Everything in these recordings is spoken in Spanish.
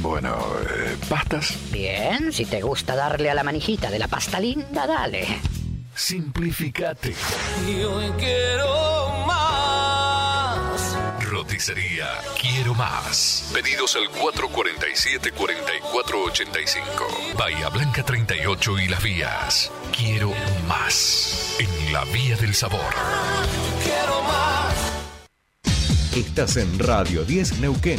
Bueno, eh, ¿pastas? Bien, si te gusta darle a la manijita de la pasta linda, dale. Simplificate. Yo quiero más. Roticería Quiero Más. Pedidos al 447-4485. Bahía Blanca 38 y Las Vías. Quiero más. En la Vía del Sabor. Quiero más. Estás en Radio 10 Neuquén.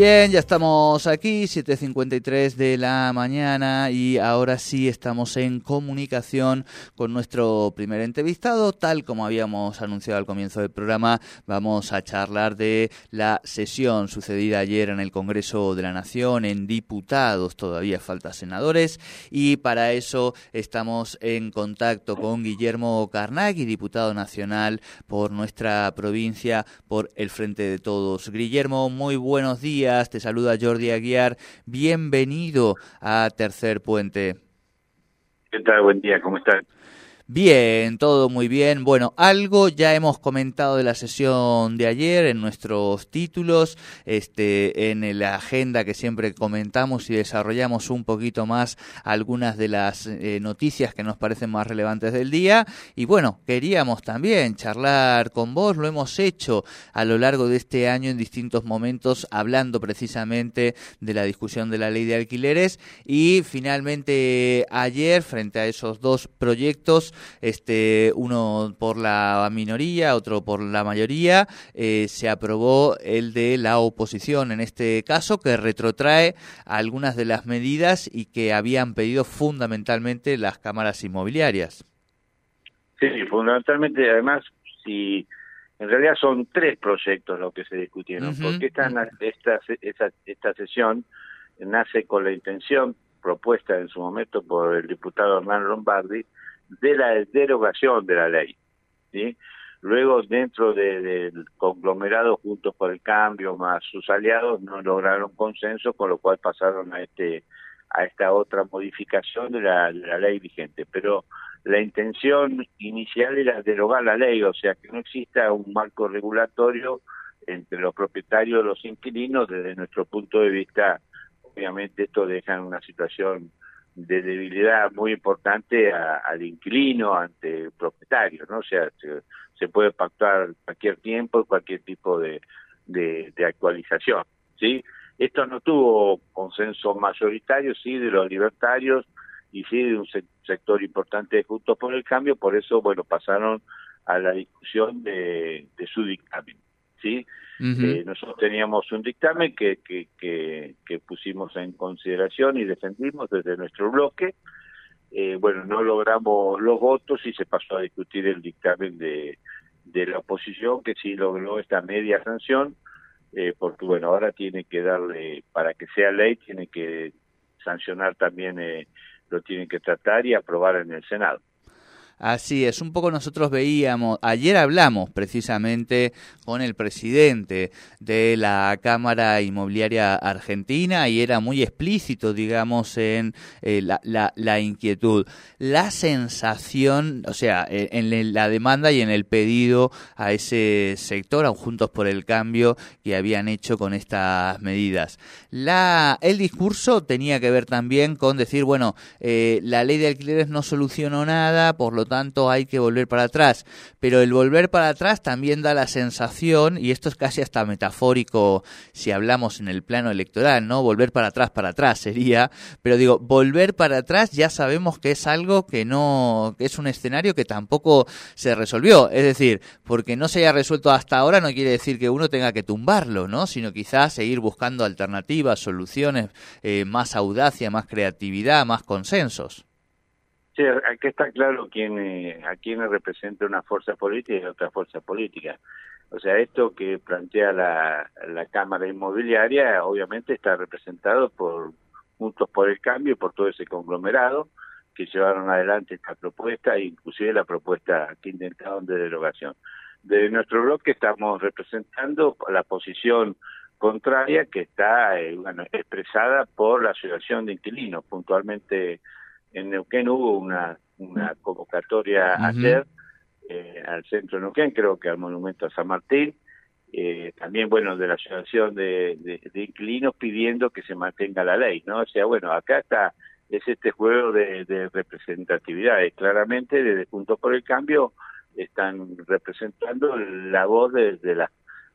Bien, ya estamos aquí, 7.53 de la mañana y ahora sí estamos en comunicación con nuestro primer entrevistado. Tal como habíamos anunciado al comienzo del programa, vamos a charlar de la sesión sucedida ayer en el Congreso de la Nación, en diputados, todavía falta senadores, y para eso estamos en contacto con Guillermo Carnaghi, diputado nacional por nuestra provincia, por el Frente de Todos. Guillermo, muy buenos días te saluda Jordi Aguiar. Bienvenido a Tercer Puente. ¿Qué tal? Buen día, ¿cómo estás? Bien, todo muy bien. Bueno, algo ya hemos comentado de la sesión de ayer en nuestros títulos, este, en la agenda que siempre comentamos y desarrollamos un poquito más algunas de las eh, noticias que nos parecen más relevantes del día. Y bueno, queríamos también charlar con vos, lo hemos hecho a lo largo de este año en distintos momentos, hablando precisamente de la discusión de la ley de alquileres. Y finalmente ayer, frente a esos dos proyectos, este, uno por la minoría, otro por la mayoría, eh, se aprobó el de la oposición, en este caso, que retrotrae algunas de las medidas y que habían pedido fundamentalmente las cámaras inmobiliarias. Sí, fundamentalmente, además, si en realidad son tres proyectos los que se discutieron, porque esta, esta, esta, esta sesión nace con la intención propuesta en su momento por el diputado Hernán Lombardi de la derogación de la ley. Luego, dentro del conglomerado Juntos por el Cambio, más sus aliados, no lograron consenso, con lo cual pasaron a este a esta otra modificación de la, de la ley vigente. Pero la intención inicial era derogar la ley, o sea, que no exista un marco regulatorio entre los propietarios y los inquilinos. Desde nuestro punto de vista, obviamente esto deja en una situación de debilidad muy importante al inquilino ante el propietario, ¿no? O sea, se, puede pactar cualquier tiempo, cualquier tipo de, de, actualización, ¿sí? Esto no tuvo consenso mayoritario, sí, de los libertarios y sí de un sector importante de Juntos por el Cambio, por eso, bueno, pasaron a la discusión de su dictamen, ¿sí? Eh, nosotros teníamos un dictamen que, que, que, pusimos en consideración y defendimos desde nuestro bloque. Eh, bueno, no logramos los votos y se pasó a discutir el dictamen de, de la oposición, que sí logró esta media sanción, eh, porque bueno, ahora tiene que darle, para que sea ley, tiene que sancionar también, lo tienen que tratar y aprobar en el Senado. Así es, un poco nosotros veíamos, ayer hablamos precisamente con el presidente de la Cámara Inmobiliaria Argentina y era muy explícito, digamos, en eh, la, la, inquietud. La sensación, o sea, en la demanda y en el pedido a ese sector, a Juntos por el Cambio, que habían hecho con estas medidas. La, el discurso tenía que ver también con decir, bueno, eh, la ley de alquileres no solucionó nada, por lo tanto hay que volver para atrás. Pero el volver para atrás también da la sensación, y esto es casi hasta metafórico si hablamos en el plano electoral, ¿no? Volver para atrás, para atrás sería, pero digo, volver para atrás ya sabemos que es algo que no, que es un escenario que tampoco se resolvió. Es decir, porque no se haya resuelto hasta ahora no quiere decir que uno tenga que tumbarlo, ¿no? Sino quizás seguir buscando alternativas, soluciones, eh, más audacia, más creatividad, más consensos. Sí, aquí está claro quién, eh, a quién representa una fuerza política y otra fuerza política. O sea, esto que plantea la, la Cámara Inmobiliaria obviamente está representado por Juntos por el Cambio y por todo ese conglomerado que llevaron adelante esta propuesta inclusive la propuesta que intentaron de derogación. De nuestro bloque estamos representando la posición contraria que está eh, bueno, expresada por la Asociación de Inquilinos. Puntualmente en Neuquén hubo una, una convocatoria ayer eh, al centro de Neuquén, creo que al Monumento a San Martín, eh, también, bueno, de la Asociación de, de, Inquilinos pidiendo que se mantenga la ley, ¿no? O sea, bueno, acá está, es este juego de, de representatividades. Claramente, desde Juntos por el Cambio, están representando la voz de, de, la,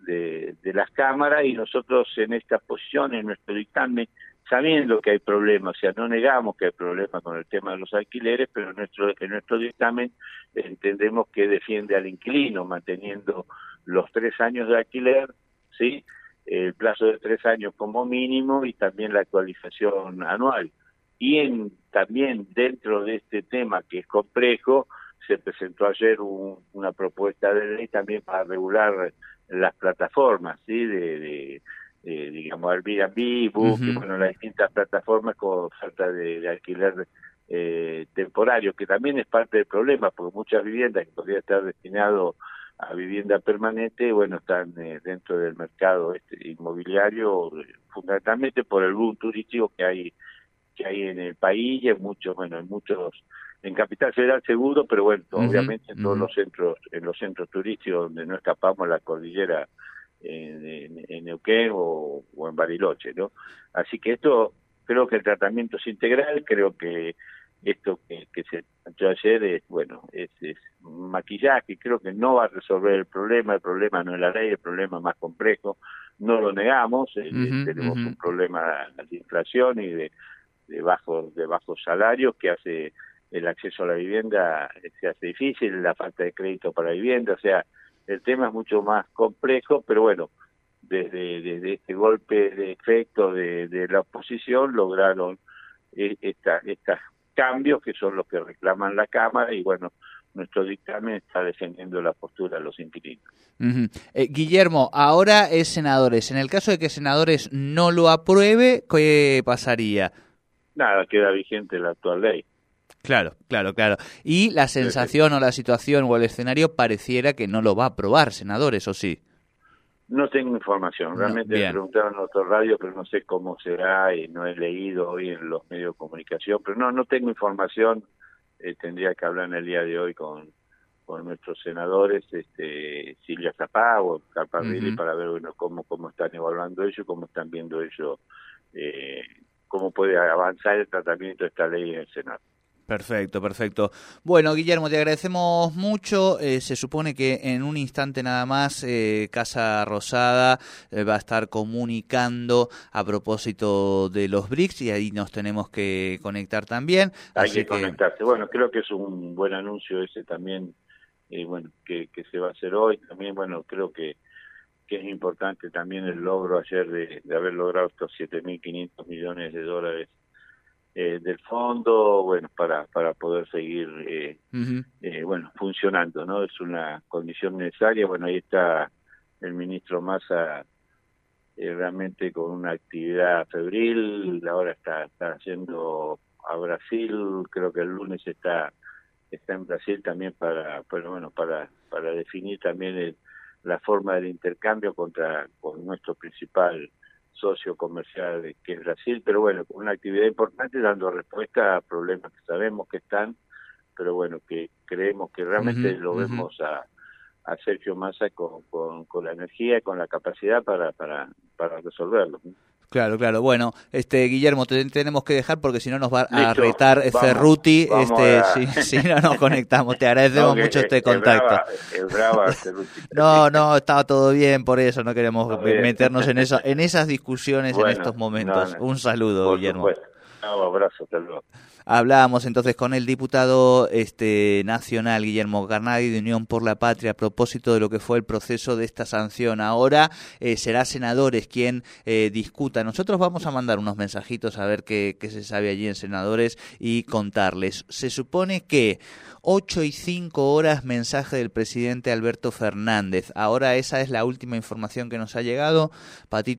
de, de las cámaras y nosotros en esta posición, en nuestro dictamen, sabiendo que hay problemas, o sea, no negamos que hay problemas con el tema de los alquileres, pero en nuestro, en nuestro dictamen entendemos que defiende al inquilino, manteniendo los tres años de alquiler, ¿sí? el plazo de tres años como mínimo y también la actualización anual. Y en, también dentro de este tema que es complejo, se presentó ayer una propuesta de ley también para regular las plataformas, ¿sí? de, de eh, digamos, Airbnb, Book, bueno, las distintas plataformas con falta de, alquiler eh, temporario, que también es parte del problema, porque muchas viviendas que podrían estar destinadas a vivienda permanente, bueno, están eh, dentro del mercado este inmobiliario, fundamentalmente por el boom turístico que hay que hay en el país y en muchos, bueno, en muchos, en Capital Federal seguro, pero bueno, obviamente en todos los centros, en los centros turísticos donde no escapamos la cordillera en, en, Neuquén o, en Bariloche, ¿no? Así que esto, creo que el tratamiento es integral, creo que esto que, que se planteó ayer es, bueno, es, es maquillaje, creo que no va a resolver el problema, el problema no es la ley, el problema es más complejo, no lo negamos, eh, tenemos un problema de inflación y de, de bajos de bajos salarios que hace el acceso a la vivienda se hace difícil, la falta de crédito para vivienda, o sea, el tema es mucho más complejo, pero bueno, desde, desde este golpe de efecto de, de la oposición lograron eh, esta, estos cambios que son los que reclaman la Cámara y bueno, nuestro dictamen está defendiendo la postura de los inquilinos. Eh, Guillermo, ahora es senadores. En el caso de que senadores no lo apruebe, ¿qué pasaría? Nada, queda vigente la actual ley. Claro, claro, claro. Y la sensación o la situación o el escenario pareciera que no lo va a aprobar, senadores, ¿o sí? No tengo información. Realmente me preguntaron en otro radio, pero no sé cómo será y no he leído hoy en los medios de comunicación. Pero no, no tengo información. Eh, tendría que hablar en el día de hoy con, con nuestros senadores, este, Silvia Zapá o Carparrilli, para ver bueno, cómo, cómo están evaluando ellos, cómo están viendo ellos, eh, cómo puede avanzar el tratamiento de esta ley en el Senado. Perfecto, perfecto. Bueno, Guillermo, te agradecemos mucho. Eh, se supone que en un instante nada más eh, Casa Rosada eh, va a estar comunicando a propósito de los BRICS y ahí nos tenemos que conectar también. Hay que, conectarse. Bueno, creo que es un buen anuncio ese también, bueno, que, que se va a hacer hoy. También, bueno, creo que que es importante también el logro ayer de, de haber logrado estos 7.500 millones de dólares eh, del fondo, bueno, para, para poder seguir, eh, eh, bueno, funcionando, ¿no? Es una condición necesaria. Bueno, ahí está el ministro Massa realmente con una actividad febril, ahora está, está haciendo a Brasil, creo que el lunes está está en Brasil también para, pero bueno, para para definir también la forma del intercambio contra con nuestro principal socio comercial que es Brasil, pero bueno, con una actividad importante dando respuesta a problemas que sabemos que están, pero bueno, que creemos que realmente lo vemos a, a Sergio Massa con, con, con, la energía y con la capacidad para, para, para resolverlo. Claro, claro. Bueno, este Guillermo, te tenemos que dejar porque si no nos va a retar Cerruti, este, si, no nos conectamos. Te agradecemos mucho este contacto. no, no, estaba todo bien, por eso no queremos meternos en eso, en esas discusiones en estos momentos. Un saludo, Guillermo. Abrazo, Hablábamos entonces con el diputado este, nacional Guillermo Carnaghi de Unión por la Patria a propósito de lo que fue el proceso de esta sanción. Ahora eh, será senadores quien eh, discuta. Nosotros vamos a mandar unos mensajitos a ver qué, qué se sabe allí en senadores y contarles. Se supone que 8 y 5 horas mensaje del presidente Alberto Fernández. Ahora esa es la última información que nos ha llegado. Patito